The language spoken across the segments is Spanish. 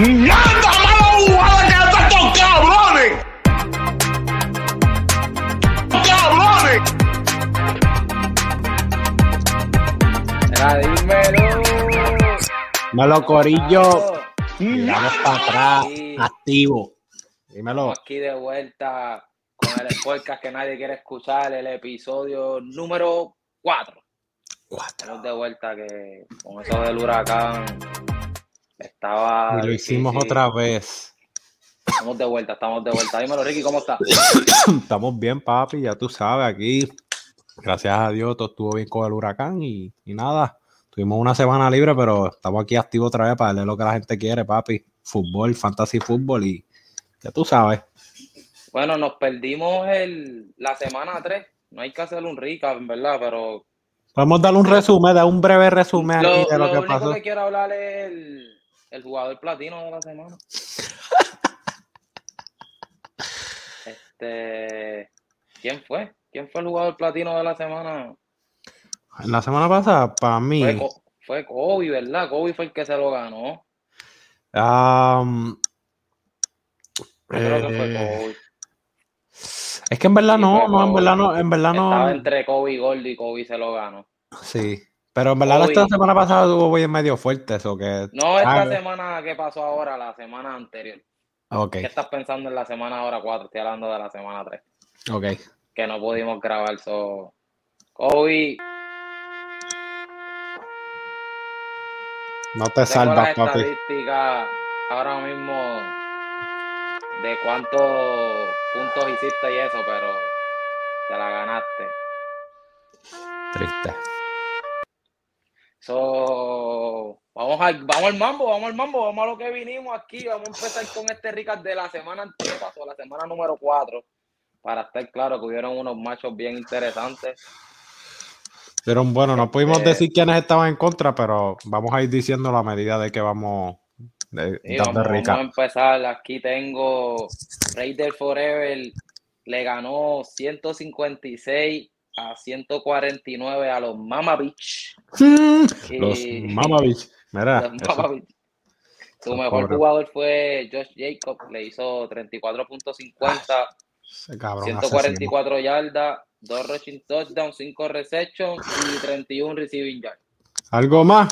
¡Manda mala jugada que hasta estos cabrones! ¡Cabrones! Mira, dímelo. Dímelo, Corillo. Vamos para atrás, Sí. activo. Dímelo. Aquí de vuelta con el podcast que nadie quiere escuchar, el episodio número 4. Estamos Cuatro. de vuelta que con eso del huracán estaba. Y lo hicimos difícil. otra vez. Estamos de vuelta, estamos de vuelta. Dímelo, Ricky, ¿cómo estás? Estamos bien, papi, ya tú sabes, aquí. Gracias a Dios, todo estuvo bien con el huracán y, y nada. Tuvimos una semana libre, pero estamos aquí activos otra vez para darle lo que la gente quiere, papi. Fútbol, fantasy fútbol y ya tú sabes. Bueno, nos perdimos el, la semana 3. No hay que hacer un recap, en verdad, pero Podemos darle un resumen, dar un breve resumen lo, aquí de lo, lo que único pasó. que quiero hablar es el, el jugador platino de la semana. Este, ¿quién fue? ¿Quién fue el jugador platino de la semana? La semana pasada, para mí, Fue, Kobe, ¿verdad? Kobe fue el que se lo ganó. Yo creo que fue eh, Kobe. es que en verdad Sí, no, no, en verdad no, en verdad Estaba no, entre Kobe y Goldie y Kobe se lo ganó. sí. Pero en verdad esta semana pasada tuvo bien medio fuerte eso que. No esta Ah, semana que pasó ahora, la semana anterior. Ok, ¿Qué estás pensando en la semana ahora 4? Estoy hablando de la semana 3. ok. que no pudimos grabar. So, Kobe, No te salvas, papi. ahora mismo de cuántos puntos hiciste y eso, pero te la ganaste. Triste. So, vamos, al, vamos al mambo, vamos al mambo, vamos a lo que vinimos aquí. Vamos a empezar con este Ricard de la semana anterior, pasó la semana número 4. Para estar claro que hubieron unos machos bien interesantes. Pero bueno, no pudimos Este- decir quiénes estaban en contra, pero vamos a ir diciendo a medida de que vamos de, Sí, vamos, vamos a empezar. Aquí tengo Raider Forever. Le ganó 156 a 149 a los Mama Beach. Los Mama Beach. Mira, los eso- Mama Beach. Su mejor jugador fue Josh Jacob. Le hizo 34.50, ese cabrón 144 yardas, 2 rushing touchdowns, 5 receptions y 31 receiving yards. ¿Algo más?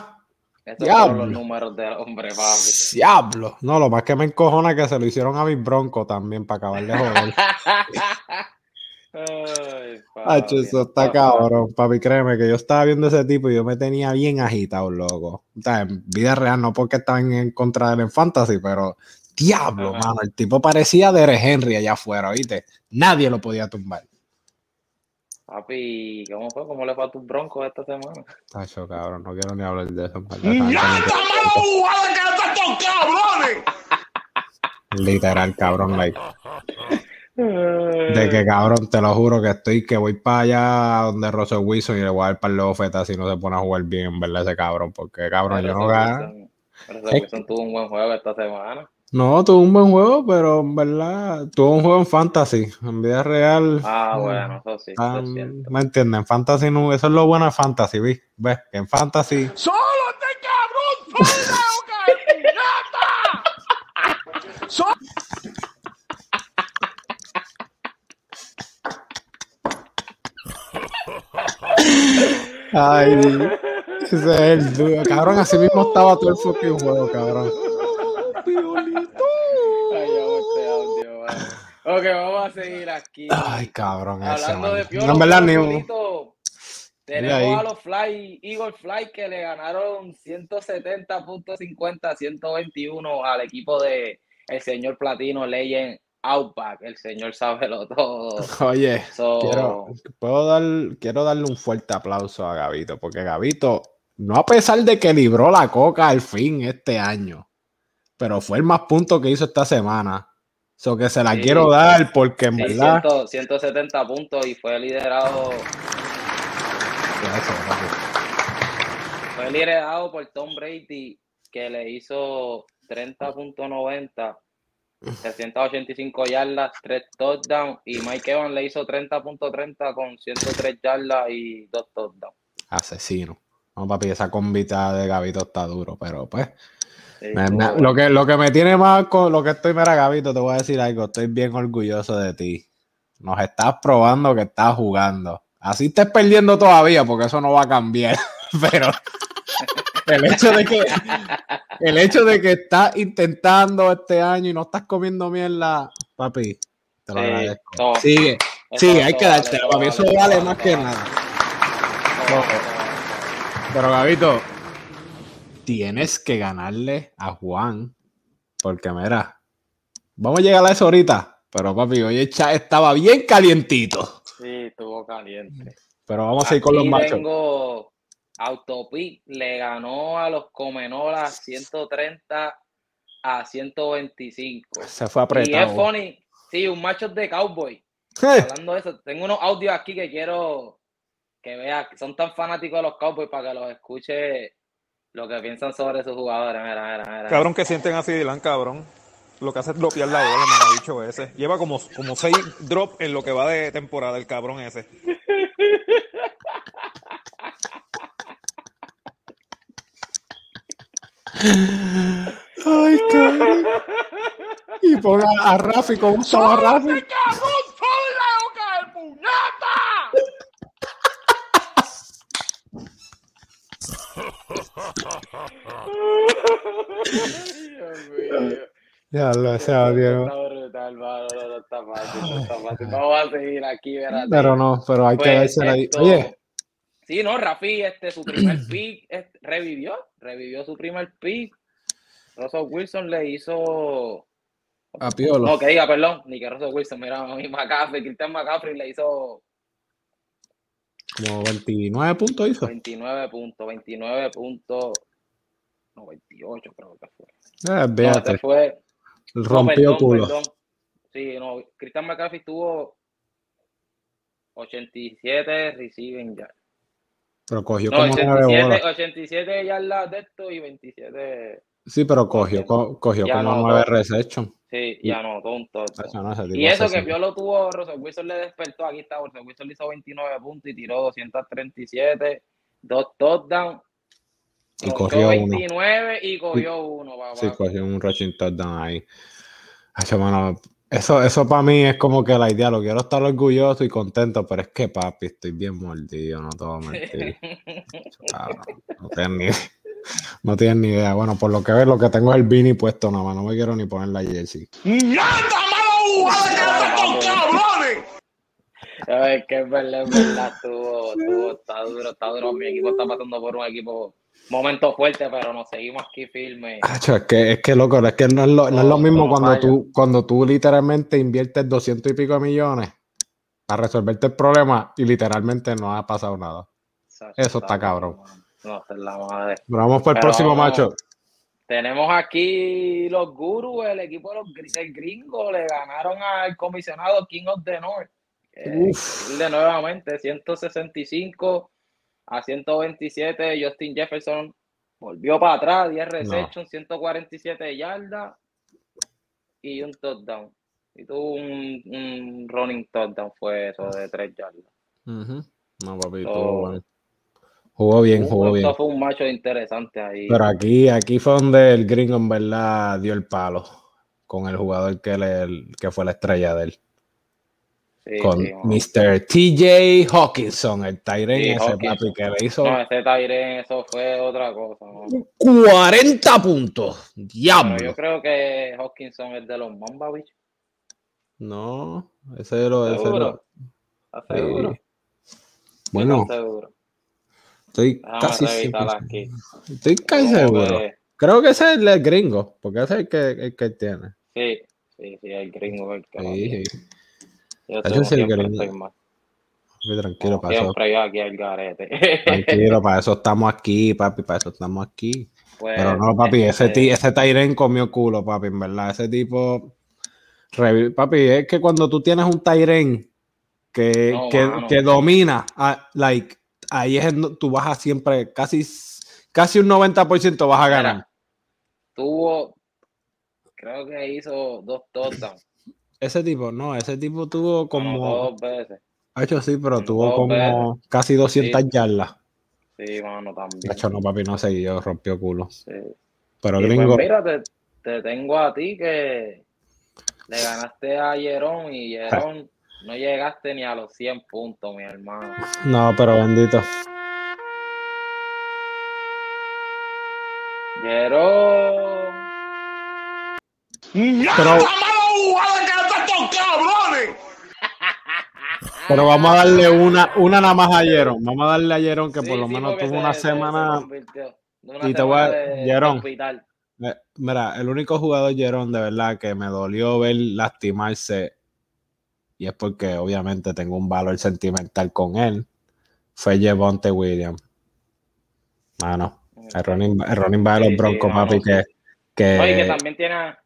Estos Diablo. los números del hombre, papi. Diablo. No, lo más que me encojona es que se lo hicieron a mis broncos también para acabar de joder. Ay, Hacho, eso está no, cabrón, papi, créeme que yo estaba viendo ese tipo y yo me tenía bien agitado, loco. O sea, en vida real, no porque estaban en contra de él en fantasy, pero diablo, Ajá. mano, el tipo parecía de Henry allá afuera, ¿viste? Nadie lo podía tumbar. Papi, ¿cómo fue? ¿Cómo le fue a tus broncos esta semana? Tacho, cabrón, no quiero ni hablar de eso. en verdad, ¡Manda esa gente mala jugada que estos cabrones! Literal, cabrón, like. De que cabrón, te lo juro que estoy, que voy para allá donde Russell Wilson y le voy a dar para el oferta si no se pone a jugar bien, en verdad, ese cabrón, porque cabrón, yo no gano. Russell Wilson tuvo un buen juego esta semana. No, tuvo un buen juego, pero en verdad tuvo un juego en fantasy. En vida real. Ah, bueno, eso sí, eso es cierto. ¿Me entienden? En fantasy no, eso es lo bueno de fantasy, ¿ves? ¿Ves? Que en fantasy. ¡Solo este cabrón! ¡Fuera, ¡Ya está! ¡Solo! Ay, ese es el duro. Cabrón, así mismo estaba todo el fucking juego, cabrón. Ay, este audio. Ok, vamos a seguir aquí. Ay, cabrón, ese. Hablando de man. Piolo, No, verdad, Piolito, tenemos a los Fly, Eagle Fly que le ganaron 170.50 121 al equipo de el señor Platino Legend Outback. El señor sábelo todo. Oye, So, quiero, puedo dar, quiero darle un fuerte aplauso a Gavito, porque Gavito, no a pesar de que libró la coca al fin este año, pero fue el más punto que hizo esta semana. So que se la Sí. quiero dar porque en sí, verdad. 100 170 puntos y fue liderado, fue liderado por Tom Brady que le hizo 30.90 385 yardas, 3 touchdowns y Mike Evans le hizo 30.30 con 103 yardas y 2 touchdowns. Asesino. No, papi, esa combita de Gavito está duro, pero pues. Sí, Me- estuvo me- bueno. lo, que, lo que me tiene más con lo que estoy, mira, Gabito, te voy a decir algo. Estoy bien orgulloso de ti. Nos estás probando que estás jugando. Así estés perdiendo todavía, porque eso no va a cambiar. Pero el hecho de que el hecho de que estás intentando este año y no estás comiendo mierda, papi, te lo Sí, agradezco. Sigue, Eso- sigue, hay que vale, dártelo, eso papi. Eso vale, vale más vale, que nada. vale, vale, vale. Pero Gabito, tienes que ganarle a Juan. Porque mira, vamos a llegar a eso ahorita. Pero papi, hoy el chat estaba bien calientito. Sí, estuvo caliente. Pero vamos a ir con los machos. tengo Autopic, le ganó a los Comenolas 130 a 125. Se fue Y es apretado. funny, sí, un macho de cowboy. Hablando de eso, tengo unos audios aquí que quiero que vea, son tan fanáticos de los Cowboys para que los escuche lo que piensan sobre sus jugadores. Mira, mira, mira. Cabrón que sienten así Dylan, cabrón. Lo que hace es dropear la bola, me ha dicho ese. Lleva como, como seis drops en lo que va de temporada el cabrón ese. Ay, cabrón. Y pon a, Rafi con un solo a Rafi. ¡Cabrón, soy la boca del puñeta! Dios mío. Ya lo ese audio. Está brutal, mano, no, no está fácil, no está fácil. Vamos a seguir aquí, espérate. Pero no, pero hay que Pues, dársela ahí. Oye, Sí, no, Rafi, este, su primer pick este, revivió, revivió su primer pick. Russell Wilson le hizo. a Piolo. No, que diga, perdón, ni que Russell Wilson, mira, a mí McCaffrey, Christian McCaffrey le hizo Como 29 puntos hizo. 29 puntos, 29 puntos, no, 28 creo que fue. Eh, No, ese fue, no, rompió perdón, culo. perdón. Sí, no, Christian McCaffrey tuvo 87 reciben ya. Pero cogió No, como 9 87, bolas. 87 yardas de esto y 27. Sí, pero cogió, co- cogió Ya como no, 9 todo. reception. Sí, ya no, tonto. Eso no, Y eso que así. Piolo tuvo, Russell Wilson le despertó, aquí está, Russell Wilson le hizo 29 puntos y tiró 237, dos touchdowns. Y cogió uno. 29 y cogió uno, papá. Sí, cogió un rushing touchdown ahí. Hacho, mano, eso, eso para mí es como que la idea, lo quiero estar orgulloso y contento, pero es que papi, estoy bien mordido, no te voy a mentir. Cabrón, no tienes ni no tienes ni idea. Bueno, por lo que ves, lo que tengo es el Vini puesto nada más, no me quiero ni poner la jersey. ¡Mierda, mala jugada que estos cabrones! Es que es verdad, es verdad, estuvo, estuvo, está duro, está duro. Mi equipo está pasando por un equipo, momento fuerte, pero nos seguimos aquí firmes. Es que, es que loco, es que no es lo, no es lo No, mismo no cuando falla. tú, cuando tú literalmente inviertes 200 y pico de millones para resolverte el problema y literalmente no ha pasado nada. Eso está cabrón. No, es la madre. Pero vamos por el Pero próximo vamos. macho. Tenemos aquí los gurus, el equipo de los el gringo, le ganaron al comisionado King of the North. Eh, de nuevamente, 165 a 127. Justin Jefferson volvió para atrás, 10 receptions, 147 yardas y un touchdown. Y tuvo un, un running touchdown, fue eso de 3 yardas. No, papi, So, bueno. Jugó bien, jugó bien. Esto fue un macho interesante ahí. Pero aquí, aquí fue donde el gringo en verdad dio el palo con el jugador que, le, que fue la estrella de él. Sí, con sí. Mr. TJ Hawkinson, el Tyren Sí, ese papi que le hizo No, ese Tyren, eso fue otra cosa. ¿no? 40 puntos. Pero Diablo. yo creo que Hawkinson es de los Mamba, bicho. No, ese lo, ese ¿Seguro? lo- ¿Estás sí. seguro? Bueno, ¿Estás seguro? estoy Déjame casi 100%. aquí. Estoy casi seguro. que- Creo que ese es el gringo, porque ese es el que, el que tiene. Sí, sí, sí, el gringo es el que sí. Yo estoy mal. Tranquilo, para eso, siempre yo aquí al garete. tranquilo, para eso estamos aquí, papi, para eso estamos aquí. Pues, Pero no, papi, ese, este, ese Tyren comió culo, papi, en verdad. Ese tipo. Papi, es que cuando tú tienes un Tyren que, No, que, mano. que domina, ah, like, ahí es tú vas a siempre, casi, casi un 90% vas a ganar. Mira, tuvo, creo que hizo dos touchdowns. Ese tipo, no, ese tipo tuvo Como como. dos veces. Ha hecho sí, pero como tuvo como casi 200 Sí. yardas. Sí, mano, también. De hecho, no, papi, no sé, yo rompió culo. Sí. Pero Y pues gringo, mira, te, te tengo a ti que le ganaste a Jerón y Jerón no llegaste ni a los 100 puntos, mi hermano. no, pero bendito. Jerón. ¡Ya Pero- cabrones! Pero vamos a darle una, una nada más a Jerón. Vamos a darle a Jerón que Sí, por lo sí, menos tuvo una se- se semana. Una Y te voy a- Jerón. Eh, Mira, el único jugador Jerón de verdad que me dolió ver lastimarse, y es porque obviamente tengo un valor sentimental con él, fue Javonte Williams. Mano, el running, el running back de Sí, los sí, Broncos, no, papi, no, que, que que también tiene.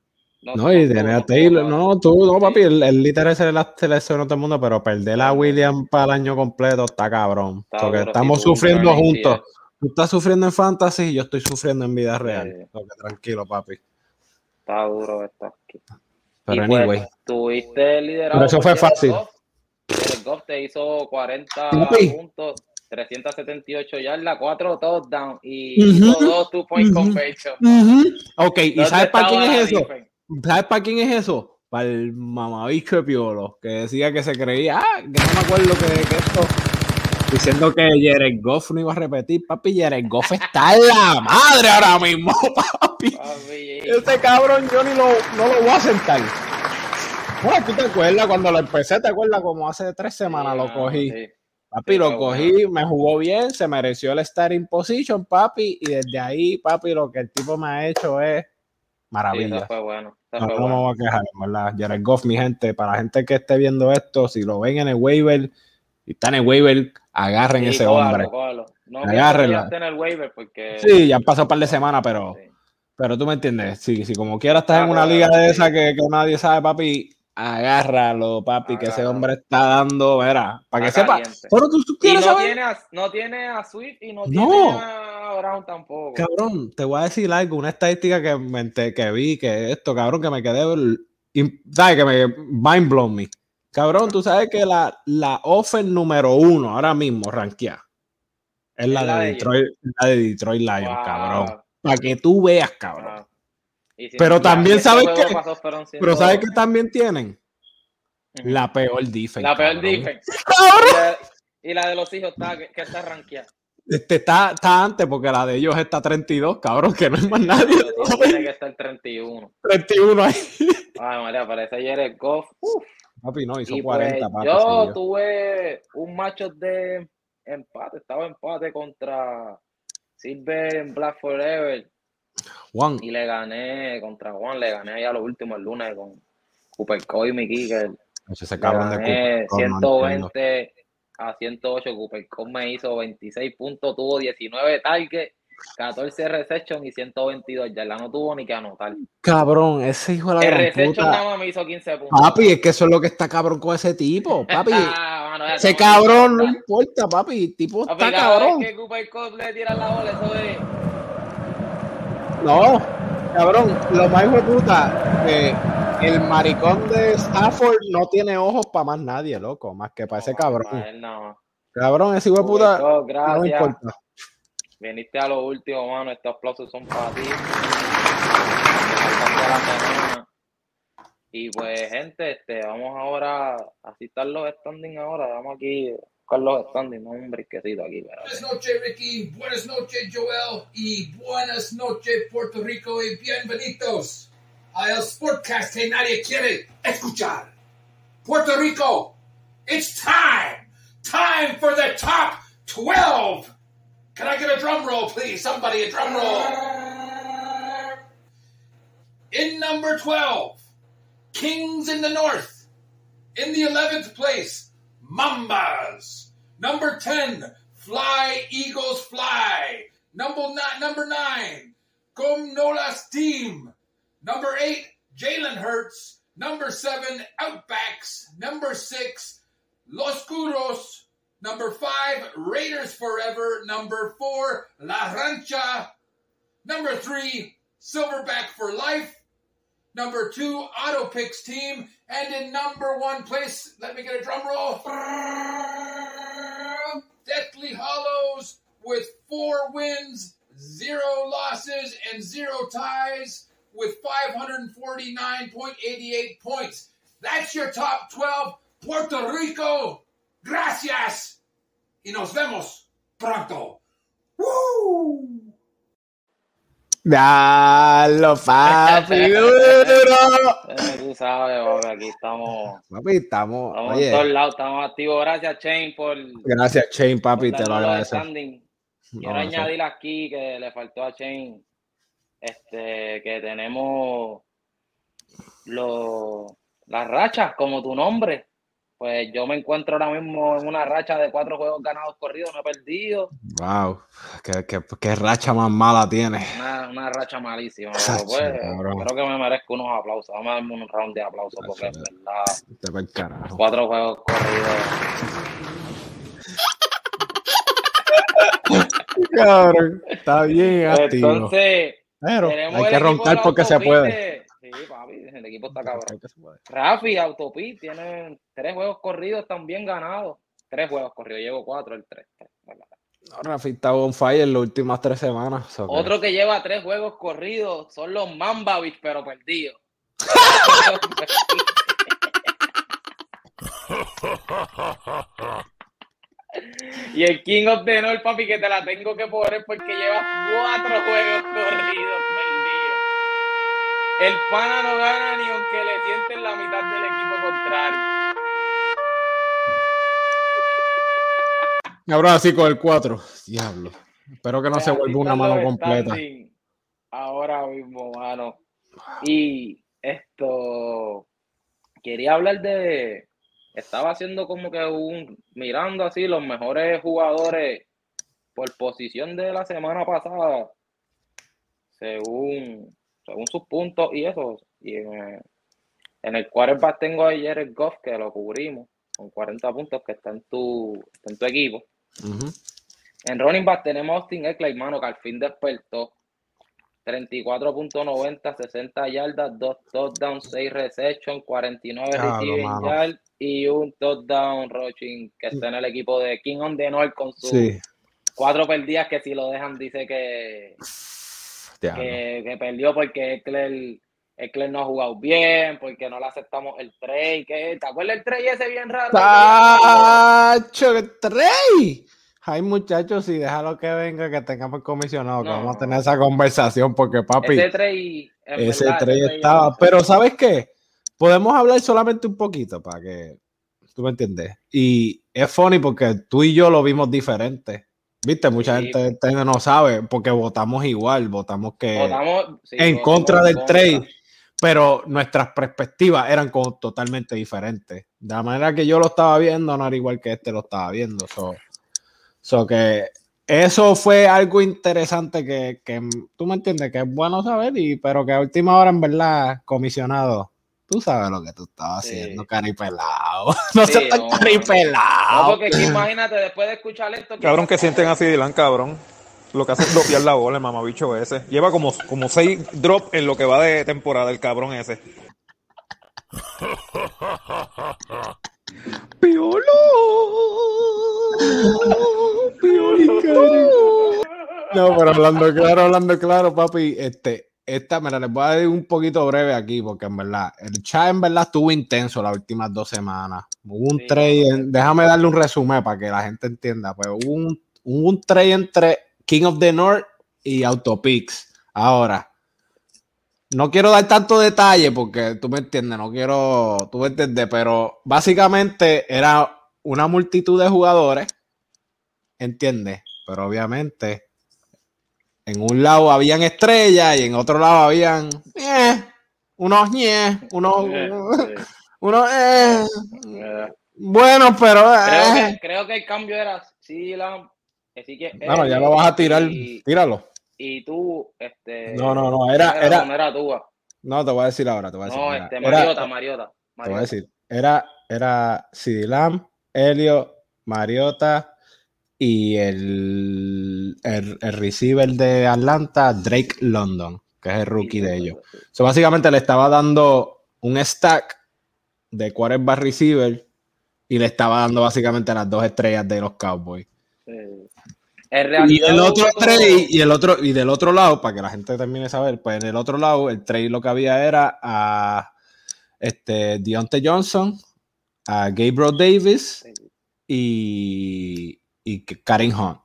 No, y tiene a Taylor, no, tú, no, papi, el, el literal se le seleccionó todo el mundo, pero perder a Williams para el año completo está cabrón. Está porque estamos sufriendo juntos. Tú estás sufriendo en fantasy y yo estoy sufriendo en vida real. Sí. Tranquilo, papi. Está duro esto aquí. Pero Y, pues, anyway, tuviste liderado. Pero eso fue fácil. Jared Goff te hizo 40 Papi. puntos, 378 yardas, 4 touchdowns y Ujú. hizo 2 two point Ujú. conversion. Ujú. Ok, ¿y ¿Dónde sabes para quién es eso? defense? ¿Sabes para quién es eso? Para el mamabicho de Piolo, que decía que se creía, ah, que no me acuerdo que, que esto, diciendo que Jared Goff no iba a repetir, papi, Jared Goff está en la madre ahora mismo, papi. Papi, Este cabrón yo ni lo, no lo voy a sentar. Bueno, tú te acuerdas cuando lo empecé, te acuerdas como hace tres semanas lo cogí. sí. Papi, Sí, lo cogí, me jugó bien, se mereció el starting position, papi, y desde ahí, papi, lo que el tipo me ha hecho es Sí, maravilla. eso fue bueno. No, no me voy a quejar, ¿verdad? Jared Goff, mi gente, para la gente que esté viendo esto, si lo ven en el waiver y está en el waiver, agarren Sí, ese cójalo, hombre. cójalo. No Agárrenla. en el waiver porque. Sí, ya han pasado un par de semanas, pero, Sí. pero tú me entiendes. Si, si como quiera estás en una liga de esa que, que nadie sabe, papi, agárralo, papi, que ese hombre está dando, verá, para que sepa. Pero tú, tú Y quieres no saber. tiene, a, no tiene a Swift y no, No. tiene a Brown tampoco. Cabrón, te voy a decir algo, una estadística que, me que vi, que esto, cabrón, que me quedé, ¿sabes? Que me mind blown me. Cabrón, tú sabes que la, la offer número uno ahora mismo, ranquea, es la, de de Detroit, la de Detroit Lions, Wow, cabrón. Para que tú veas, cabrón. wow. Y si Pero no, también sabes que- pasó Pero ¿sabes que también tienen? La peor defense. La peor cabrón. defense. Y la, y la de los hijos está, que, que está rankeada. Este está, está antes porque la de ellos está 32, cabrón, que no es más nadie. Tiene que estar 31. 31 ahí. Ay, María, parece Jared Goff. Uf. Papi, no, hizo Y 40, pues, papi. yo tuve un macho de empate. Estaba empate contra Silver en Black Forever. Juan, Y le gané contra Juan. Le gané allá los últimos el lunes con Cooper Coy y mi Kicker. ese Le cabrón de gané Cooper, no entiendo. 120 a 108. Cooper Cup me hizo 26 puntos, tuvo 19 targets, 14 reception y 122 ya no tuvo ni que anotar. Cabrón, ese hijo de la El gran reception puta. nada más me hizo 15 puntos. Papi, es que eso es lo que está cabrón con ese tipo, papi. Ah, mano, ya ese cabrón no importa, papi. El tipo Papi, está cabrón. que Cooper Cup le tira la bola, eso es. No, cabrón, lo más de puta, el maricón de Stafford no tiene ojos para más nadie, loco, más que para ese cabrón. Más. Cabrón, ese hijo de puta no gracias. importa. Viniste a lo último, mano. Estos aplausos son para ti. Y pues, gente, este, vamos ahora, así están los standings ahora. Vamos aquí no un aquí. Pero... Buenas noches, Ricky. Buenas noches, Joel. Y buenas noches, Puerto Rico. Y bienvenidos a el Sportcast que nadie quiere escuchar. Puerto Rico, it's time. Time for the top 12. Can I get a drum roll, please? Somebody, a drum roll. In number 12, Kings in the North. In the 11th place, Mambas. Number 10, Fly Eagles Fly. Number nine, number nine, Gom Nolas Team. Number eight, Jalen Hurts. Number seven, Outbacks. Number six, Los Curos. Number five, Raiders Forever. Number four, La Rancha. Number three, Silverback for Life. Number two, Auto Picks team. And in number one place, let me get a drum roll. Deathly Hollows with four wins, zero losses and zero ties with 549.88 points. That's your top 12. Puerto Rico, gracias. Y nos vemos pronto. Woo! Dalo, papi, duro. Tú sabes, aquí estamos, Papi, estamos. estamos en todos lados, estamos activos. Gracias, Shane, por, gracias, por papi, te lo agradezco. Quiero No, eso- añadir aquí que le faltó a Shane este, que tenemos los, las rachas, como tu nombre. Pues yo me encuentro ahora mismo en una racha de cuatro juegos ganados corridos, no he perdido. Wow, qué, qué- qué racha más mala tiene. Una, una racha malísima. Pero pues, creo que me merezco unos aplausos. Vamos a darme un round de aplausos porque es verdad. Te va el carajo. Cuatro juegos corridos. Cabrón, está bien activo. Entonces, Pero tenemos hay que roncar porque se puede. Sí, papi, el equipo está cabrón. Rafi, Autopit, tienen tres juegos corridos también ganados. Tres juegos corridos, llevo cuatro, el tres. tres, ¿verdad? No, Rafi está on fire las últimas tres semanas. so Otro que lleva tres juegos corridos son los Mambavich, pero perdidos. y el King of the North, papi, que te la tengo que poner porque lleva cuatro juegos corridos perdidos. El pana no gana ni aunque le sienten la mitad del equipo contrario. Cabrón, así con el 4. Diablo. Espero que no se vuelva una mano completa. Ahora mismo, mano. Y esto, quería hablar de, estaba haciendo como que un, mirando así los mejores jugadores por posición de la semana pasada, según, según sus puntos y eso. Y en, en el quarterback tengo a Jared Goff, que lo cubrimos, con 40 puntos, que está en tu, está en tu equipo. En running back tenemos a Austin Eckler, mano, que al fin despertó. 34.90, 60 yardas, 2 touchdowns, 6 receptions, 49 Claro, receiving yards y un touchdown rushing que está en el equipo de King on the North con sus Sí. cuatro perdidas que si lo dejan dice que. Que, que perdió porque Eckler, Eckler no ha jugado bien, porque no le aceptamos el trade. que ¿Te acuerdas el trade ese bien raro? ¡Tacho, qué Trey! Ay, muchachos, sí, déjalo que venga, que tengamos comisionado, que vamos a tener esa conversación, porque papi, Ese trade, ese verdad, Trey trade estaba. es- Pero, ¿sabes qué? Podemos hablar solamente un poquito para que tú me entiendes. Y es funny porque tú y yo lo vimos diferente. Viste, mucha Sí. gente, no sabe porque votamos igual, votamos que Votamos- sí, en votamos contra del contra. trade, pero nuestras perspectivas eran como totalmente diferentes. De la manera que yo lo estaba viendo, no era igual que este lo estaba viendo. So, so que eso fue algo interesante que, que tú me entiendes, que es bueno saber, y, pero que a última hora, en verdad, comisionado, tú sabes lo que tú estabas Sí. haciendo, caripelado. No Sí, seas tan no. caripelado. No, porque que imagínate, después de escuchar esto. ¿qué Cabrón, que sienten así Dylan, cabrón. Lo que hace es dropear la bola, el mamabicho ese. Lleva como, como seis drops en lo que va de temporada, el cabrón ese. No, pero hablando claro, hablando claro, papi, este, esta, mira, les voy a dar un poquito breve aquí, porque en verdad, el chat en verdad estuvo intenso las últimas dos semanas. Hubo un Sí, trade, en- déjame darle un resumen para que la gente entienda, pues hubo un, hubo un trade entre King of the North y Autopix. Ahora, no quiero dar tanto detalle porque tú me entiendes, no quiero, tú me entiendes, pero básicamente era una multitud de jugadores, ¿entiendes? Pero obviamente en un lado habían estrellas y en otro lado habían eh, unos ñe, unos, Eh, unos eh, eh. buenos, pero Creo, que, creo que el cambio era sí, la, así que Bueno, ya lo vas a tirar, Y, tíralo. y tú, este. No, no, no, era- era- No era ah. No, te voy a decir ahora, te voy a decir. No, este, era- Mariota, Mariota. Te voy a decir, era, era Lamb, Helio, Mariota y el, el, el receiver de Atlanta, Drake London, que es el rookie de ellos. So, básicamente le estaba dando un stack de quarterback receiver y le estaba dando básicamente las dos estrellas de los Cowboys. Sí. Y el otro trade, y el otro, y del otro lado, para que la gente termine de saber, pues en el otro lado, el trade lo que había era a este Deontay Johnson, a Gabriel Davis y, y Karen Hunt.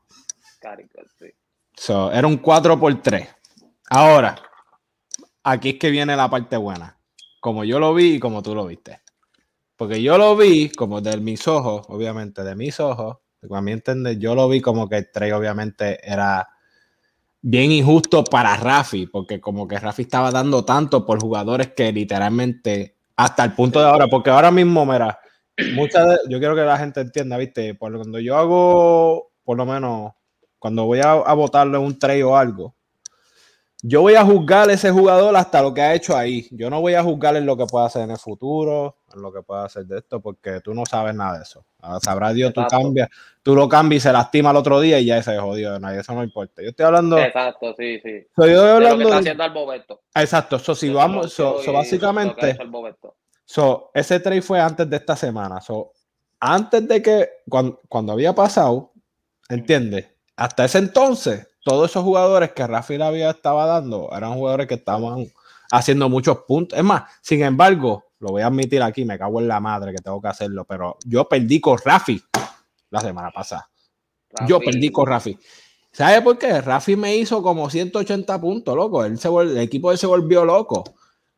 So, era un 4 por 3. Ahora, aquí es que viene la parte buena. Como yo lo vi y como tú lo viste. Porque yo lo vi como de mis ojos, obviamente, de mis ojos. A mí entender, yo lo vi como que el trade obviamente era bien injusto para Rafi, porque como que Rafi estaba dando tanto por jugadores que literalmente, hasta el punto de ahora, porque ahora mismo, mira, muchas de- yo quiero que la gente entienda, viste, por cuando yo hago, por lo menos, cuando voy a, a votarle un trade o algo, yo voy a juzgar a ese jugador hasta lo que ha hecho ahí. Yo no voy a juzgar en lo que pueda hacer en el futuro, en lo que pueda hacer de esto, porque tú no sabes nada de eso. Ahora sabrá Dios, tú cambias, tú lo cambias y se lastima el otro día y ya se jodió de nadie. Eso no importa. Yo estoy hablando. Exacto, sí, sí. soy yo De lo que hablando está de- haciendo Alboberto. Exacto. So, si vamos, so, so básicamente. So, ese trade fue antes de esta semana. So, antes de que, cuando, cuando había pasado, ¿entiendes? Hasta ese entonces, todos esos jugadores que Rafi le había estaba dando eran jugadores que estaban haciendo muchos puntos. Es más, sin embargo, lo voy a admitir aquí, me cago en la madre que tengo que hacerlo, pero yo perdí con Rafi la semana pasada. Yo perdí con Rafi. ¿Sabes por qué? Rafi me hizo como 180 puntos, loco. Él se vol- el equipo de él se volvió loco.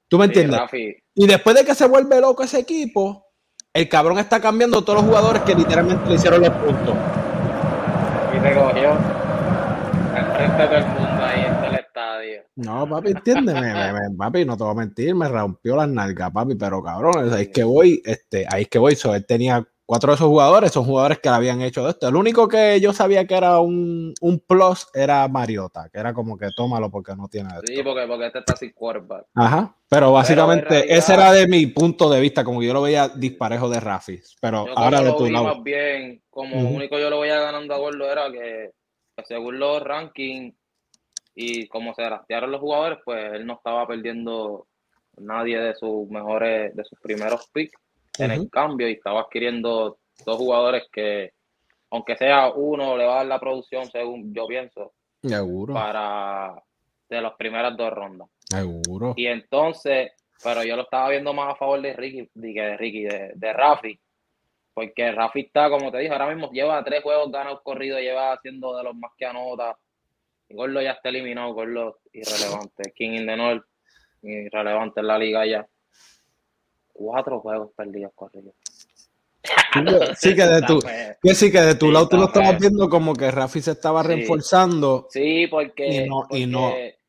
¿Tú me sí, entiendes? Rafi, Y después de que se vuelve loco ese equipo, el cabrón está cambiando todos los jugadores que literalmente le hicieron los puntos. Y te cogió al frente de todo el mundo ahí en todo el estadio. No, papi, entiéndeme, me- me- papi, no te voy a mentir, me rompió las nalgas, papi, pero cabrón, ahí es que voy, este, ahí es que voy, so, él tenía cuatro de esos jugadores, son jugadores que le habían hecho de esto. El único que yo sabía que era un, un plus era Mariota, que era como que tómalo porque no tiene de Sí, esto. porque, porque este está sin quarterback. Ajá, pero básicamente realidad- ese era de mi punto de vista, como que yo lo veía disparejo de Rafi, pero Yo ahora de lo tu lado. más bien, como Ujú. único yo lo veía ganando a Gordo era que, que según los rankings y como se draftearon los jugadores, pues él no estaba perdiendo nadie de sus mejores, de sus primeros picks en el cambio y estaba adquiriendo dos jugadores que, aunque sea uno, le va a dar la producción, según yo pienso, Seguro, para de las primeras dos rondas. seguro. Y entonces, pero yo lo estaba viendo más a favor de Ricky, de, Ricky, de, de Rafi. Porque Rafi está, como te dije, ahora mismo lleva tres juegos ganados corridos, lleva siendo de los más que anota. Y Gordo ya está eliminado, Gordo irrelevante. King in the North, irrelevante en la liga ya. Cuatro juegos perdidos corridos. Sí, que de tu, que sí, que de tu Sí, lado tú lo estabas feo. viendo como que Rafi se estaba Sí. reforzando. Sí, porque, Y no- y no. porque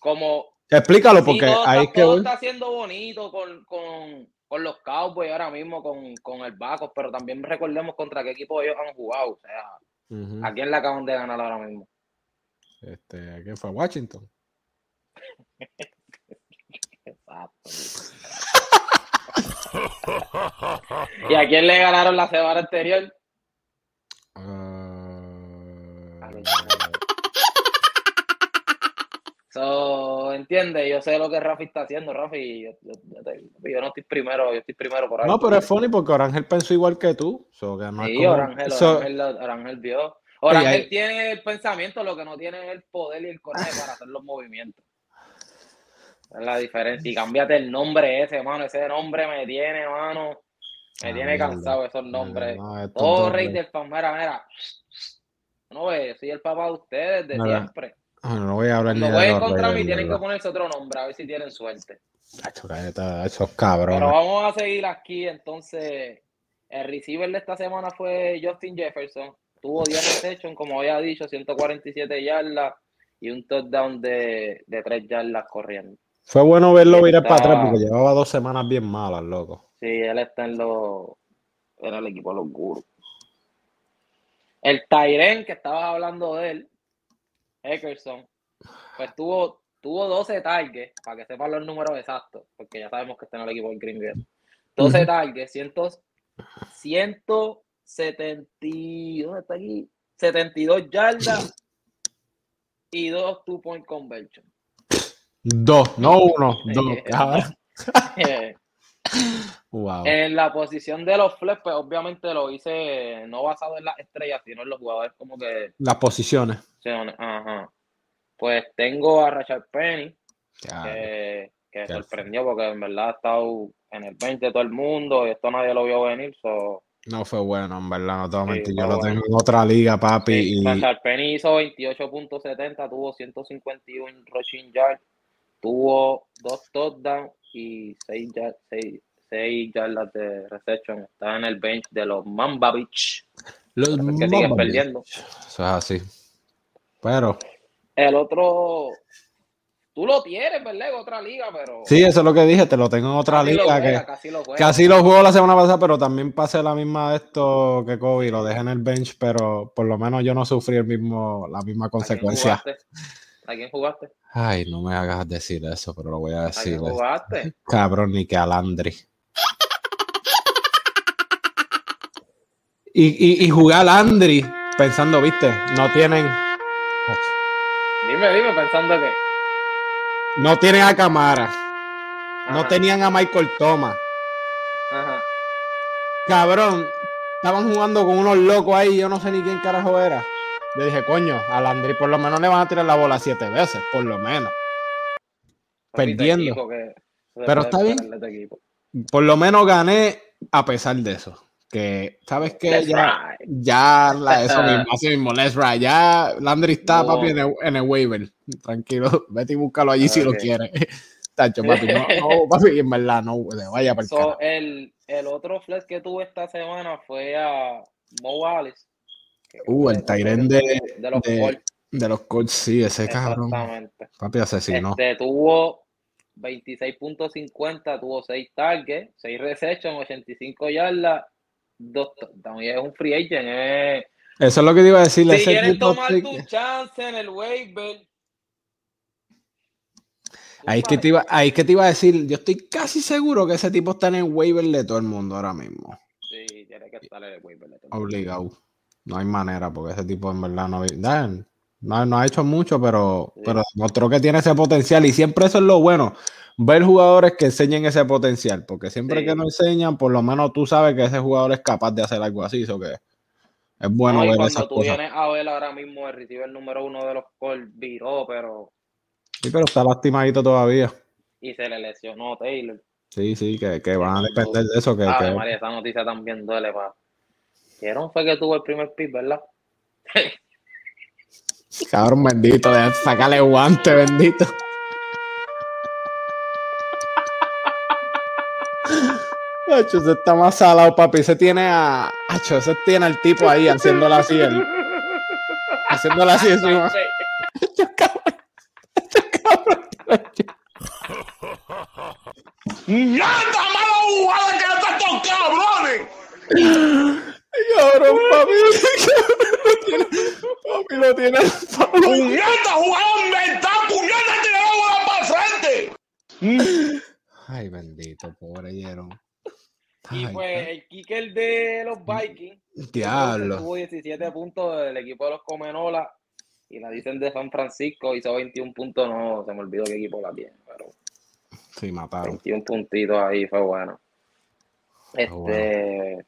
como Explícalo, Sí, porque todo, ahí es está, que todo está siendo bonito con, con, con los Cowboys ahora mismo, con, con el Bacos, pero también recordemos contra qué equipo ellos han jugado. O sea, Ujú. ¿a quién le acaban de ganar ahora mismo? Este, ¿Quién fue? Washington. Exacto. ¿Y a quién le ganaron la semana anterior? Ah, So, entiende, yo sé lo que Rafi está haciendo, Rafi. Yo, yo- yo te- yo no estoy primero, yo estoy primero por ahí. no, pero es funny porque Orangel pensó igual que tú. So, que Sí, como- Orangel, so- Orangel, Orangel vio. Orangel tiene el pensamiento, lo que no tiene es el poder y el coraje para hacer los movimientos. Es la diferencia. Y cámbiate el nombre ese, mano. Ese nombre me tiene, mano. Me Ah, tiene cansado esos nombres. No, estos Todo rey del fan, mira, mira. No ve, soy el papá de ustedes de Mira, siempre. Ah, no voy a hablar Cuando jueguen los contra mí tienen que ponerse otro nombre, a ver si tienen suerte. Esos Pero cabrones. vamos a seguir aquí. Entonces, el receiver de esta semana fue Justin Jefferson. Tuvo 10 receptions, como había dicho, 147 yardas y un touchdown de, de 3 yardas corriendo. Fue bueno verlo virar para atrás porque llevaba dos semanas bien malas, loco. Sí, él está en, los en el equipo de los gurus. El Tyren, que estabas hablando de él, Eckerson, pues tuvo, tuvo 12 targets, para que sepan los números exactos, porque ya sabemos que está en el equipo del Green Bay. 12 Ujú. targets, 100, 170, y- ¿dónde está aquí? 72 yardas y dos two-point conversion. Dos, no uno, dos. cabrón. Wow. En la posición de los flex, pues obviamente lo hice no basado en las estrellas, sino en los jugadores como que Las posiciones. Ajá. Pues tengo a Rashad Penny, que, que sorprendió porque en verdad ha estado en el 20 de todo el mundo y esto nadie lo vio venir. So, No fue bueno, en verdad, no te voy a mentir. Yo lo tengo en otra liga, papi. sí, y Rashad Penny hizo 28.70, tuvo 151 rushing yards, tuvo dos touchdowns y 6 yardas de reception. Está en el bench de los Mamba Beach. los que siguen Mamba perdiendo. Beach. Eso es así. Pero, El otro, tú lo tienes, ¿verdad? En otra liga, pero sí, eso es lo que dije. Te lo tengo en otra casi lo liga. juega, que casi lo juega. Casi lo jugó la semana pasada, pero también pasé la misma de esto que Kobe. Lo dejé en el bench, pero por lo menos yo no sufrí el mismo, la misma ¿A quién consecuencia. ¿A quién jugaste? Ay, no me hagas decir eso, pero lo voy a ¿A decir. quién jugaste? Cabrón, ni que a Landry. Y, y, y jugué a Landry pensando, viste, no tienen. Dime, dime, pensando que. No tienen a Camara. No tenían a Michael Thomas. ajá. Cabrón, estaban jugando con unos locos ahí, yo no sé ni quién carajo era. Yo dije, coño, a Landry por lo menos le van a tirar la bola siete veces, por lo menos. Perdiendo. Pero está bien. equipo. Por lo menos gané a pesar de eso. Que, ¿sabes qué? Ya, ya la, eso mismo, así mismo, let's ride. Ya Landry está, No. papi, en el, en el waiver. Tranquilo, vete y búscalo allí si lo quieres. Tacho, papi, no, no, papi, en verdad, no, vaya para So, el, el otro flex que tuve esta semana fue a Mo Wallace. Uh, el de- Tyrant de- de los de- Colts, De los Colts, sí, ese cabrón. Exactamente. Papi asesinó. Este tuvo 26.50, tuvo 6 targets, 6 receptions, 85 yardas, 2 touchdowns. Y es un free agent. Es... Eso es lo que te iba a decir. Si ese quieres tomar tu chance en el waiver. Ahí es que te iba, ahí es que te iba a decir, yo estoy casi seguro que ese tipo está en el waiver de todo el mundo ahora mismo. Sí, tiene que estar en el waiver. Obligado. No hay manera, porque ese tipo en verdad no, Dan, no, no ha hecho mucho, pero, Sí. pero demostró que tiene ese potencial. Y siempre eso es lo bueno. Ver jugadores que enseñen ese potencial, porque siempre Sí. que no enseñan, por lo menos tú sabes que ese jugador es capaz de hacer algo así. eso que es bueno No, ver cuando esas tú cosas. vienes a ver ahora mismo el receiver número uno de los Colts viró, pero Sí, pero está lastimadito todavía. y se le lesionó Taylor. Sí, sí, que, que van a depender de eso. Que, Ah, que- María, esa noticia también duele, pa. Vieron fue que tuvo el primer pick, ¿verdad? Cabrón bendito, de sacarle guante, bendito. Hacho, ese está más salado, papi. Se tiene a. Hacho, ese tiene al tipo ahí haciéndola así. él. Haciéndola así encima. Hacho, cabrón. Hacho, cabrón. ¡Mierda, mala jugada que estos cabrones! Cabrón, papi. Lo tiene, papi, lo tiene. papi. ¡Puñeta, jugada mental! ¡Puñeta, tiraba bola para frente! Ay, bendito, pobre Jerón. Y Ay, pues el kicker de los Vikings Diablo. tuvo 17 puntos del equipo de los Comenola y la dicen de San Francisco hizo 21 puntos, no, se me olvidó qué equipo la tiene, pero Sí, mataron. 21 puntitos ahí fue bueno. Este, bueno.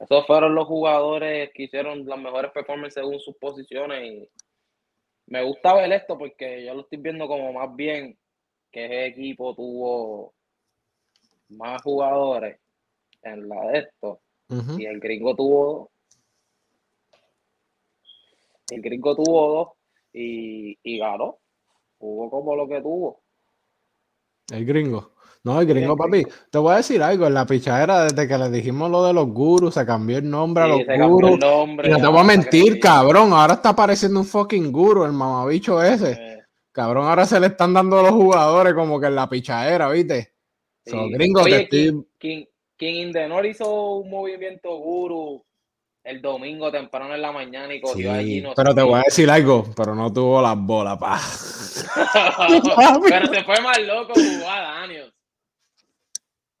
esos fueron los jugadores que hicieron las mejores performances según sus posiciones y me gusta ver esto porque yo lo estoy viendo como más bien que ese equipo tuvo más jugadores en la de esto Y el gringo tuvo dos. El gringo tuvo dos y, y ganó. Jugó como lo que tuvo. El gringo. No, el gringo, papi. Te voy a decir algo. En la pichadera, desde que le dijimos lo de los gurus, se cambió el nombre a los gurus. nombre. No te voy a mentir, cabrón. Ahora está pareciendo un fucking guru, el mamabicho ese. Eh, Cabrón, ahora se le están dando a los jugadores como que en la pichadera, ¿viste? So, sí. gringo, Oye, te estoy- King, King, in the North hizo un movimiento guru el domingo temprano en la mañana y cogió Sí, allí. No pero te voy a decir algo, pero no tuvo las bolas, pa. pero se fue más loco jugó a Daniels.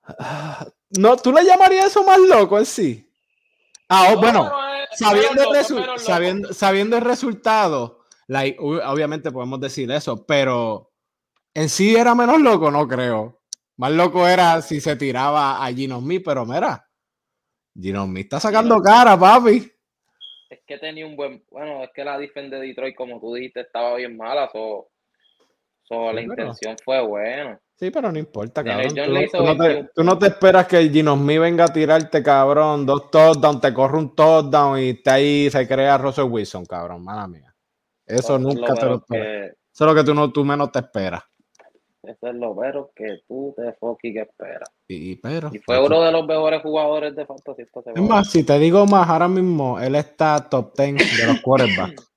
No, ¿tú le llamarías eso más loco en sí? Ah, oh, No, bueno, sabiendo el, loco, sabiendo, sabiendo el resultado, like, obviamente podemos decir eso, pero en sí era menos loco, no creo. Más loco era si se tiraba a Gino Smith, pero mira, Gino Smith está sacando cara, papi. Es que tenía un buen. Bueno, es que la defensa de Detroit, como tú dijiste, estaba bien mala. So, so, la pero- intención fue buena. Sí, pero no importa, cabrón. Tú, no- hizo tú no te, 21 tú no te esperas que Gino Smith venga a tirarte, cabrón, dos touchdowns, te corre un touchdown y está ahí se crea Russell Wilson, cabrón, mala mía. Eso es nunca lo te lo esperas. que, Eso es lo que tú, no, tú menos te esperas. Eso es lo pero que tú te fucking esperas. Y, pero. Y fue uno de los mejores jugadores de fantasy esta Es semana. más, si te digo más, ahora mismo él está top 10 de los quarterbacks.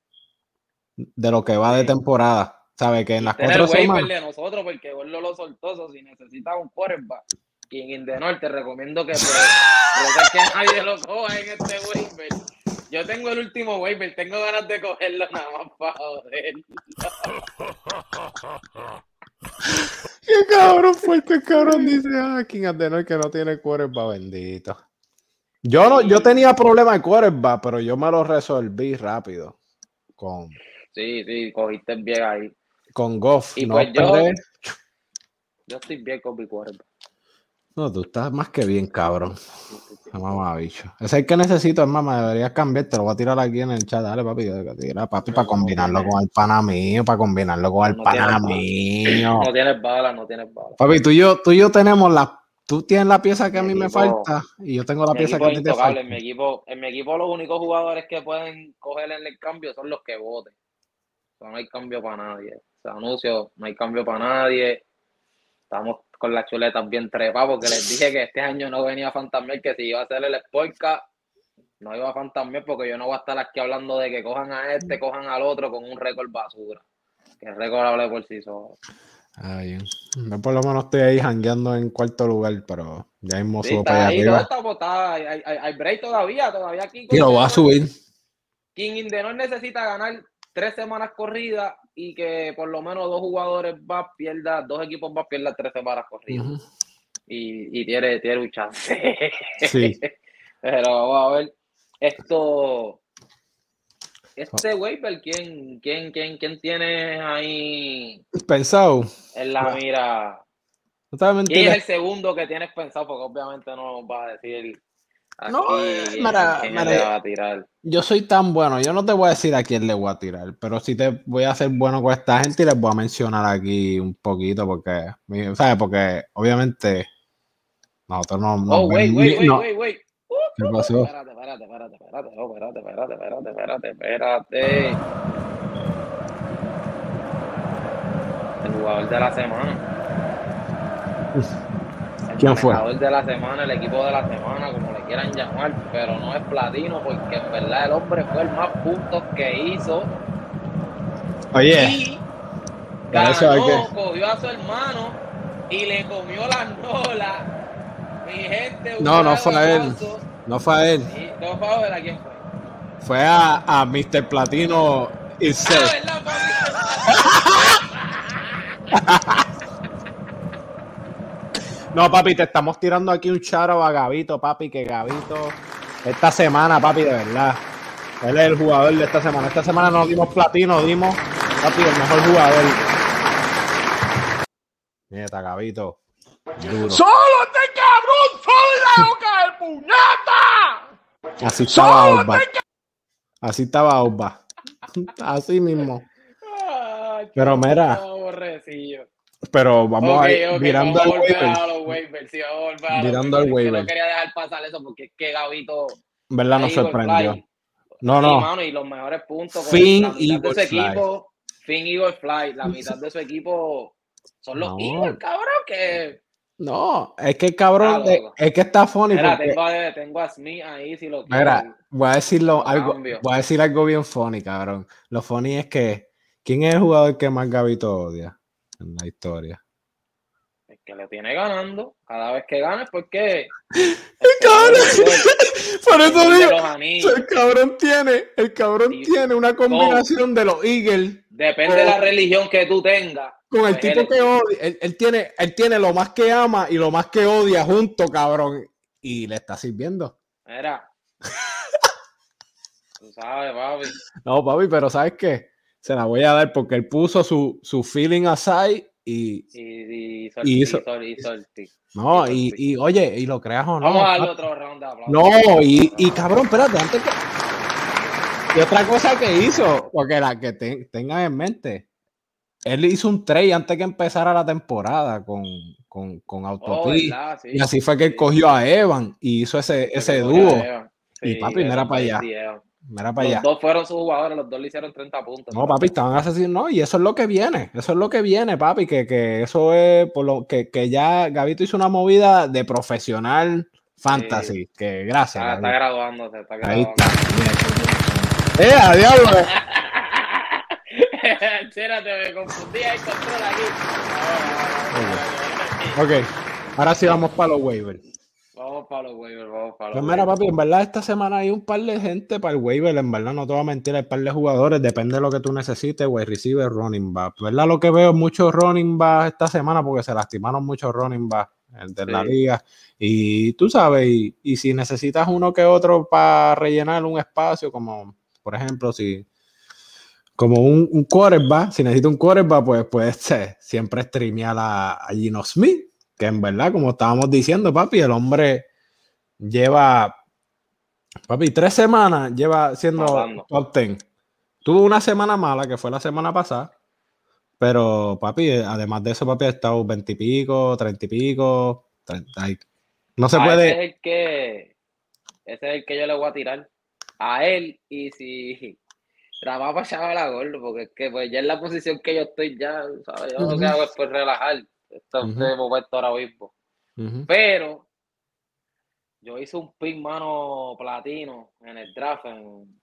de lo que va de temporada. ¿Sabe? Que en las Este cuatro semanas. de nosotros porque Gordo lo soltó. so, Si necesitas un quarterback y en North te recomiendo que pero es que nadie lo coja en este waiver. Yo tengo el último waiver, tengo ganas de cogerlo nada más para joder. Cabrón fuerte el cabrón dice, ah, King Adenor que no tiene quarterback, bendito. Yo no, yo tenía problemas de quarterback, pero yo me lo resolví rápido con, Sí, sí, cogiste bien ahí. con Goff. Y no, pues. Yo estoy bien con mi quarterback. No, tú estás más que bien, cabrón. Mamá, bicho. Ese es el que necesito, es mamá. Deberías cambiar. Te lo voy a tirar aquí en el chat. Dale, papi. Tira, papi, para combinarlo con el pana mío. Para combinarlo con el No pana mío. No tienes balas, no tienes balas. Papi, tú y yo, tú y yo tenemos la. Tú tienes la pieza que a mí me falta y yo tengo la pieza que a ti te falta. En mi equipo, en mi equipo los únicos jugadores que pueden coger en el cambio son los que voten. O sea, no hay cambio para nadie. O sea, anuncio, no hay cambio para nadie. Estamos con las chuletas bien trepadas porque les dije que este año no venía Fantasmiel, que si iba a hacer el Sportcast, no iba a Fantasmiel porque yo no voy a estar aquí hablando de que cojan a este, cojan al otro con un récord basura. Que el récord hable por sí solo. Ah, bien. Yo por lo menos estoy ahí jangueando en cuarto lugar, pero ya mismo Sí, subo está para allá ahí, arriba. está botado. Hay, hay, hay break todavía, todavía aquí. Y lo voy a subir. King Indenor necesita ganar tres semanas corridas y que por lo menos dos jugadores más pierdan, dos equipos más pierdan tres semanas corridas. Y, y tiene, tiene un chance. Sí. Pero vamos a ver. Esto. Este waiver, ¿quién, quién, quién, quién tiene ahí Pensado. en la mira? No te voy a ¿Quién es el segundo que tienes pensado? Porque obviamente no nos va a decir aquí No, le va a tirar. Yo soy tan bueno, yo no te voy a decir a quién le voy a tirar, pero sí te voy a hacer bueno con esta gente y les voy a mencionar aquí un poquito porque, ¿sabes? Porque obviamente nosotros no... no Oh, wait, wait, wait, no- wait, wait. ¿Qué pasó? Espérate, espérate, espérate, espérate, oh, espérate, espérate, espérate, espérate, espérate. El jugador de la semana. El ¿Quién fue? manejador de la semana, el equipo de la semana, como le quieran llamar, pero no es platino porque en verdad el hombre fue el más puntos que hizo Oye, y ganó, que- cogió a su hermano y le comió las nolas. Mi gente, No, no fue a él. no fue a él, Y no fue a ver a quién fue. fue a, a Mr. Platino Ah. ¿verdad, papi? No, papi, te estamos tirando aquí un charo a Gavito, papi, que Gavito, esta semana, papi, de verdad. Él es el jugador de esta semana. Esta semana no dimos platino, dimos, papi, el mejor jugador. Nieta, Gavito. Duro. ¡Solo este cabrón! ¡Solo la boca del puñeta! Así estaba Auba. Así estaba Auba. Así mismo. Ay, Pero mira. Pero vamos Ok, a ir ok, mirando al waiver. sí, Mirando al waiver. No quería dejar pasar eso porque es que Gavito. ¿Verdad? Nos sorprendió. Fly. No, Sí, no. mano, y los mejores puntos. Finn la mitad de Eagle su Fly. equipo. Finn Eagle Fly. La mitad de su equipo son los No. Eagles, cabrón. Que. No, es que el cabrón, de- loco. es que está funny Mira, porque, tengo a, tengo a Smith ahí si lo quiero. mira, voy a decirlo Lo algo, cambio. voy a decir algo bien funny, cabrón. Lo funny es que, ¿quién es el jugador que más Gavito odia en la historia? Es que le tiene ganando. Cada vez que gana es porque. cabrón! Por El eso digo, el cabrón tiene, el cabrón tiene una combinación de los Eagles Depende de la religión que tú tengas. con el Pues tipo que odia. Él, él tiene, él tiene lo más que ama y lo más que odia junto, cabrón. Y le está sirviendo. Mira. Tú sabes, papi. No, papi, pero ¿sabes qué? Se la voy a dar porque él puso su, su feeling aside Y, y, y hizo, y, y, No, y, y, oye, y lo creas o no. Vamos a darle otro round de. No, y, y cabrón, espérate, antes que. Y otra cosa que hizo, porque la que te, tengan en mente, él hizo un trade antes que empezara la temporada con, con, con. Oh, sí, y así fue que él cogió a Evan y hizo ese, ese dúo. y papi, mira para allá. Mira para los allá. dos fueron sus jugadores, los dos le hicieron 30 puntos. No, papi, estaban asesinos. No, y eso es lo que viene. Eso es lo que viene, papi. Que, que eso es por lo que, que ya Gavito hizo una movida de profesional fantasy. Sí. Que gracias. Ah, está graduándose, está está. ¡Eh, a diablo! Espérate, me confundí ahí control aquí. Ok, ahora sí vamos para los waivers. Vamos para los waivers, vamos para los Pues mira, papi, en verdad esta semana hay un par de gente para el waiver, en verdad no te voy a mentir, hay un par de jugadores, depende de lo que tú necesites, wide receiver, running back. ¿Verdad? Lo que veo muchos running back esta semana porque se lastimaron muchos running back de la liga. Y tú sabes, y, y si necesitas uno que otro para rellenar un espacio, como por ejemplo, si como un, un quarterback, si necesitas un quarterback, pues puedes eh, siempre streamear a, a Gino Smith, que en verdad, como estábamos diciendo, papi, el hombre lleva, papi, tres semanas lleva siendo Matando. top 10. Tuvo una semana mala, que fue la semana pasada, pero papi, además de eso, papi, ha estado 20 y pico, 30 y pico, 30 y- No se Ah, puede... Ese es el que, ese es el que yo le voy a tirar a él y si la va a pasar a la gordo, porque es que pues ya en la posición que yo estoy ya, ¿sabes? Yo lo que hago es pues relajar este Ujú. momento ahora mismo. Pero yo hice un pin mano platino en el draft en,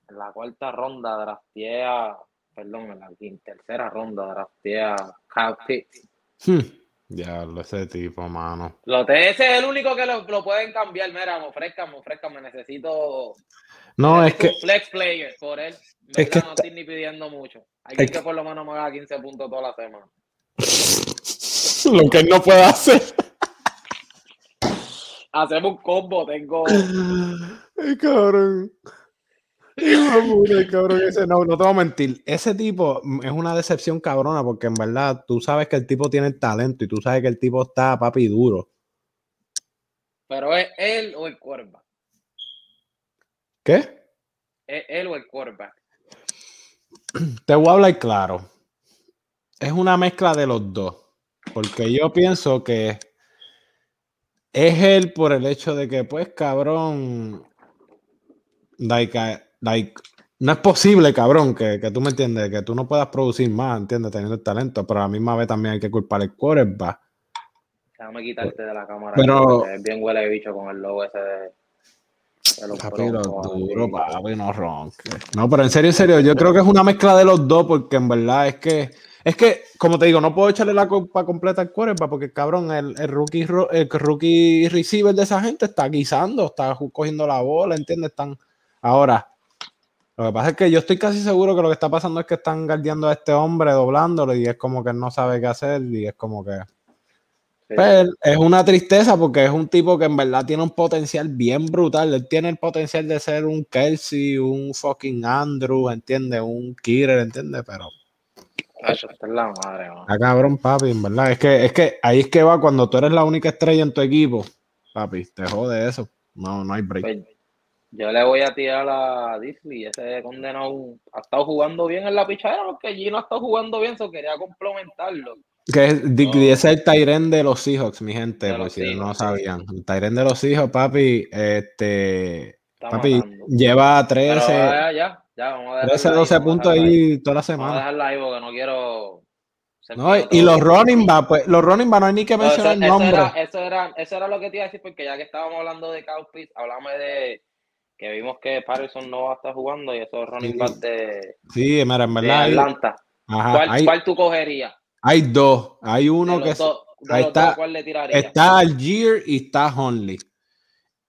en la cuarta ronda, drafteé a, perdón, en la quinta, tercera ronda, drafteé a Kyle Pitts. Hmm. Diablo, ese tipo, mano. Lo te- ese es el único que lo, lo pueden cambiar. Mira, me ofrezcan, me ofrezcan, me necesito. No, es necesito que... un flex player por él. Es Es que no estoy ni pidiendo mucho. Es que que- por lo menos me haga 15 puntos toda la semana. lo que él no puede hacer. Hacemos un combo, tengo. Ay, cabrón. Cabrón, ese no, no te voy a mentir. Ese tipo es una decepción cabrona porque en verdad tú sabes que el tipo tiene el talento y tú sabes que el tipo está papi duro. Pero es él o el quarterback. ¿Qué? Es él o el quarterback. Te voy a hablar claro. Es una mezcla de los dos. Porque yo pienso que es él por el hecho de que, pues, cabrón. Like, uh, like, no es posible, cabrón, que, que tú me entiendes, que tú no puedas producir más, ¿entiendes? Teniendo el talento, pero a la misma vez también hay que culpar al quarterback. Déjame quitarte de la cámara. Pero- Es bien huele de bicho con el logo ese de. de los Papi, duro, papi, no ronque. No, pero en serio, en serio, yo creo que es una mezcla de los dos, porque en verdad es que, es que, como te digo, no puedo echarle la culpa completa al quarterback, porque cabrón, el, el rookie, ro- el rookie receiver de esa gente está guisando, está cogiendo la bola, ¿entiendes? Están. Ahora, lo que pasa es que yo estoy casi seguro que lo que está pasando es que están guardiando a este hombre, doblándolo, y es como que él no sabe qué hacer, y es como que. Sí. Pero es una tristeza porque es un tipo que en verdad tiene un potencial bien brutal. Él tiene el potencial de ser un Kelsey, un fucking Andrew, ¿entiendes? Un Killer, ¿entiendes? Pero Tacho, esta es la madre, está cabrón, papi, en verdad. Es que, es que ahí es que va cuando tú eres la única estrella en tu equipo, papi, te jode eso. No, no hay break. Pues, yo le voy a tirar a Disney. Ese condenado ha estado jugando bien en la pichadera porque Gino ha estado jugando bien, so quería complementarlo. Que es, di- No. es el Tyren de los Seahawks, mi gente, por si no sí. sabían. El Tyren de los Seahawks, papi, este, Está papi, matando. lleva Pero 13, ya, ya, ya, vamos a dejarla 13 ahí, 12 vamos a puntos ahí toda la Vamos a semana. dejarla ahí porque no quiero. No, y, los running back, pues los running back no hay ni que No, eso, mencionar el eso nombre. era, eso, era, eso era lo que te iba a decir, porque ya que estábamos hablando de Cowpies, hablame de que vimos que Patterson no va a estar jugando y esos running Sí. backs de, Sí, mira, en de verdad hay, Atlanta. ajá, ¿Cuál, hay, cuál tú cogerías? hay dos. Hay uno de que dos, de ahí está- dos, ¿cuál le tirarías? está Algier y está Honley.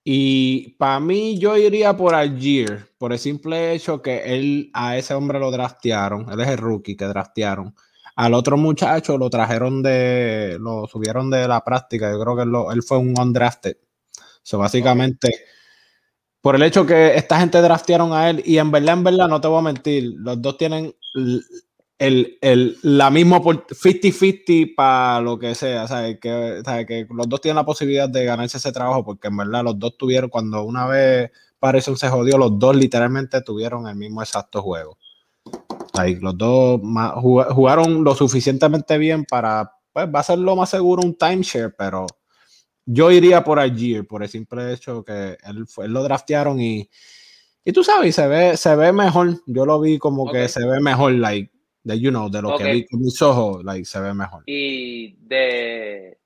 Y para mí yo iría por Algier, por el simple hecho que él a ese hombre lo draftearon, él es el rookie que draftearon. Al otro muchacho lo trajeron de, lo subieron de la práctica, yo creo que él, lo- él fue un undrafted. So, básicamente, por el hecho que esta gente draftearon a él, y en verdad, en verdad, no te voy a mentir, los dos tienen el, el, la misma opor- 50-50 para lo que sea, ¿sabes? Que, ¿sabes? que los dos tienen la posibilidad de ganarse ese trabajo, porque en verdad los dos tuvieron, cuando una vez Patterson se jodió, los dos literalmente tuvieron el mismo exacto juego. Like, los dos jugaron lo suficientemente bien para, pues va a ser lo más seguro un timeshare, pero yo iría por Algier, por el simple hecho que él, él lo draftearon y, y tú sabes, se ve, se ve mejor. Yo lo vi como que Ok. se ve mejor, like, de, you know, de lo que vi con mis ojos, like, se ve mejor. Y de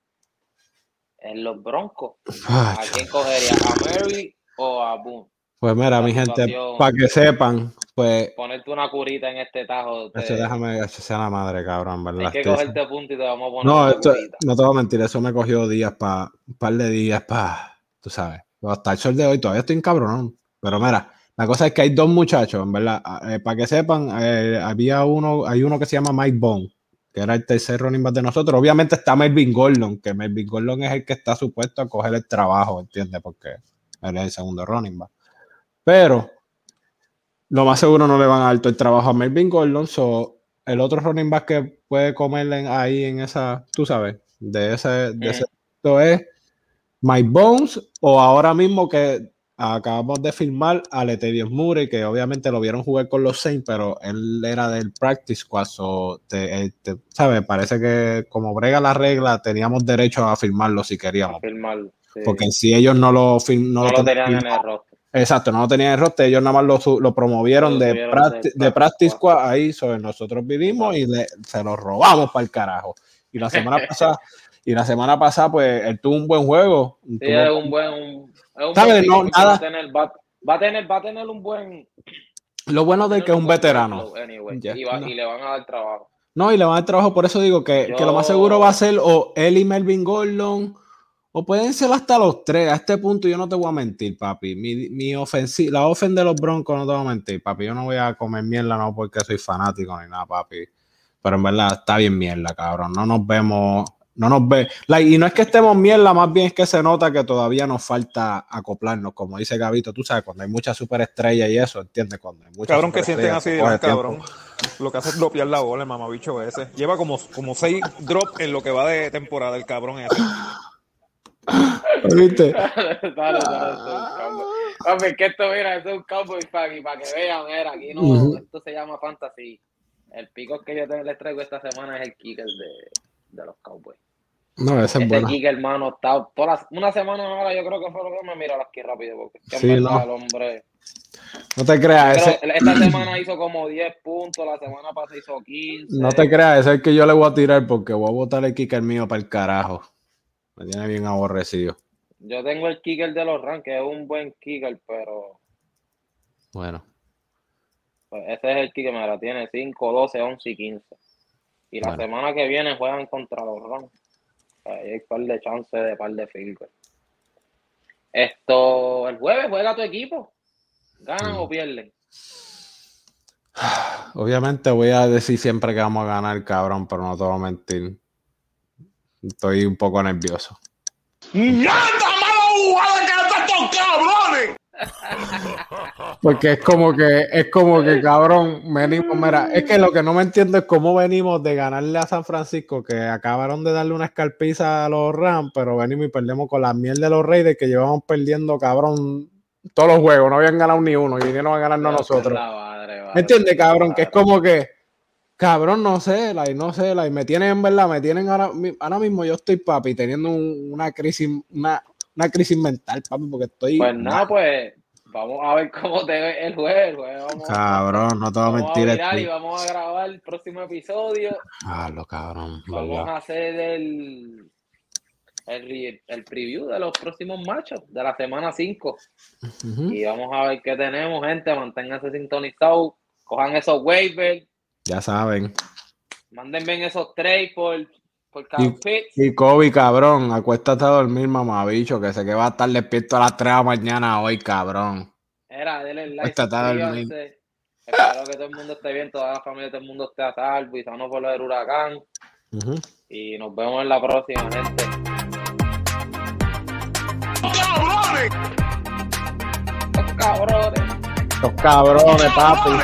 en los Broncos, ¿a quién cogería? ¿A Mary o a Boone? Pues mira, la mi gente, para que sepan, pues, Ponerte una curita en este tajo. te- eso déjame que sea la madre, cabrón, ¿verdad? hay que cogerte punto y te vamos a poner No, esto, no te voy a mentir, eso me cogió días para, un par de días para, tú sabes, hasta el sol de hoy todavía estoy encabronado. Pero mira, la cosa es que hay dos muchachos, en verdad, para que sepan, eh, había uno, hay uno que se llama Mike Bone, que era el tercer running back de nosotros. Obviamente está Melvin Gordon, que Melvin Gordon es el que está supuesto a coger el trabajo, ¿entiendes? Porque él es el segundo running back. Pero lo más seguro no le van a dar todo el trabajo a Melvin Gordon, so el otro running back que puede comerle ahí en esa, tú sabes, de ese, de ese esto es Mike Bones o ahora mismo que acabamos de firmar a Letavius Murray, que obviamente lo vieron jugar con los Saints, pero él era del practice squad, so te, eh, te- ¿sabes? Parece que como brega la regla, teníamos derecho a firmarlo si queríamos, firmarlo. sí. porque si ellos no lo, fir- no no lo lo tenían en el roster. Exacto, no lo tenían en el roster, ellos nada más lo, lo promovieron de, subieron practi- del de practice practice squad ahí, sobre nosotros vivimos y le- se lo robamos para el carajo. Y la semana pasada, y la semana pasada, pues él tuvo un buen juego. Sí, tuvo- un buen. Un, un No, nada. Va a, tener, va, va a tener, va a tener un buen. Lo bueno de que es un veterano. anyway, y, va- no. y le van a dar trabajo. No, y le van a dar trabajo, por eso digo que, que lo más seguro va a ser o él y Melvin Gordon, o pueden ser hasta los tres. A este punto yo no te voy a mentir, papi. Mi, mi ofensi- la ofen de los Broncos no te voy a mentir, papi. Yo no voy a comer mierda, no porque soy fanático ni nada, papi. Pero en verdad está bien mierda, cabrón. No nos vemos, no nos ve. like, y no es que estemos mierda, más bien es que se nota que todavía nos falta acoplarnos, como dice Gabito, tú sabes, cuando hay muchas superestrellas y eso, ¿entiendes? Cuando hay muchas Cabrón que sienten así, coge tiempo. cabrón. Lo que hace es dropear la bola, el mamabicho ese. Lleva como, como seis drops en lo que va de temporada el cabrón ese. ¿Viste? dale, dale, esto es un cowboy. Papi, que esto, mira, esto es un cowboy fan y para que vean, mira, aquí no, esto se llama fantasy. El pico que yo les traigo esta semana es el kicker de, de los cowboys. No, ese es Este bueno. kicker, hermano, está toda la- una semana ahora, yo creo que fue lo que me miró aquí rápido, porque Sí, no. el hombre. No te creas, Pero ese, esta semana hizo como 10 puntos, la semana pasada hizo 15. no te creas, ese es el que yo le voy a tirar porque voy a botar el kicker mío para el carajo. Me tiene bien aborrecido. Yo tengo el kicker de los que es un buen kicker, pero Bueno, pues, ese es el kicker, me la tiene 5, 12, 11 y 15. Y la Bueno. semana que viene juegan contra los Rams. Ahí hay un par de chances de par de field goal. Esto, el jueves juega tu equipo. ¿Ganan o pierden? obviamente voy a decir siempre que vamos a ganar, cabrón, pero no te voy a mentir. Estoy un poco nervioso. ¡Nada mala jugada que estos cabrones! Porque es como que, es como que, cabrón, venimos, mira, es que lo que no me entiendo es cómo venimos de ganarle a San Francisco, que acabaron de darle una escarpiza a los Rams, pero venimos y perdemos con la miel de los Raiders, que llevamos perdiendo, cabrón, todos los juegos, no habían ganado ni uno, y vinieron a ganarnos nosotros. Madre, madre, ¿Me entiendes, cabrón? Que es como que, cabrón, no sé, like, no sé, like, me tienen, en verdad, me tienen ahora, mi- ahora mismo yo estoy, papi, teniendo un- una crisis, una, una crisis mental, papi, porque estoy... Pues nada, pues vamos a ver cómo te ve el jueves. Vamos, Cabrón, no te voy a vamos a mentir. mirar y estoy- vamos a grabar el próximo episodio. Ah, lo cabrón, Vamos verdad. a hacer el, el, el preview de los próximos matches de la semana 5. Ujú. Y vamos a ver qué tenemos, gente. Manténganse sintonizados. Cojan esos waivers. Ya saben. Mándenme esos trades por, Pitts. Y Kobe, cabrón, acuéstate a dormir, mamabicho, que sé que va a estar despierto a las 3 de la mañana hoy, cabrón. Era, denle like. Acuéstate a dormir. Espero que todo el mundo esté bien, toda la familia, todo el mundo esté a salvo y sano por lo del huracán. Ujú. Y nos vemos en la próxima, gente. ¡Cabrones! Cabrones. Los cabrones, papi.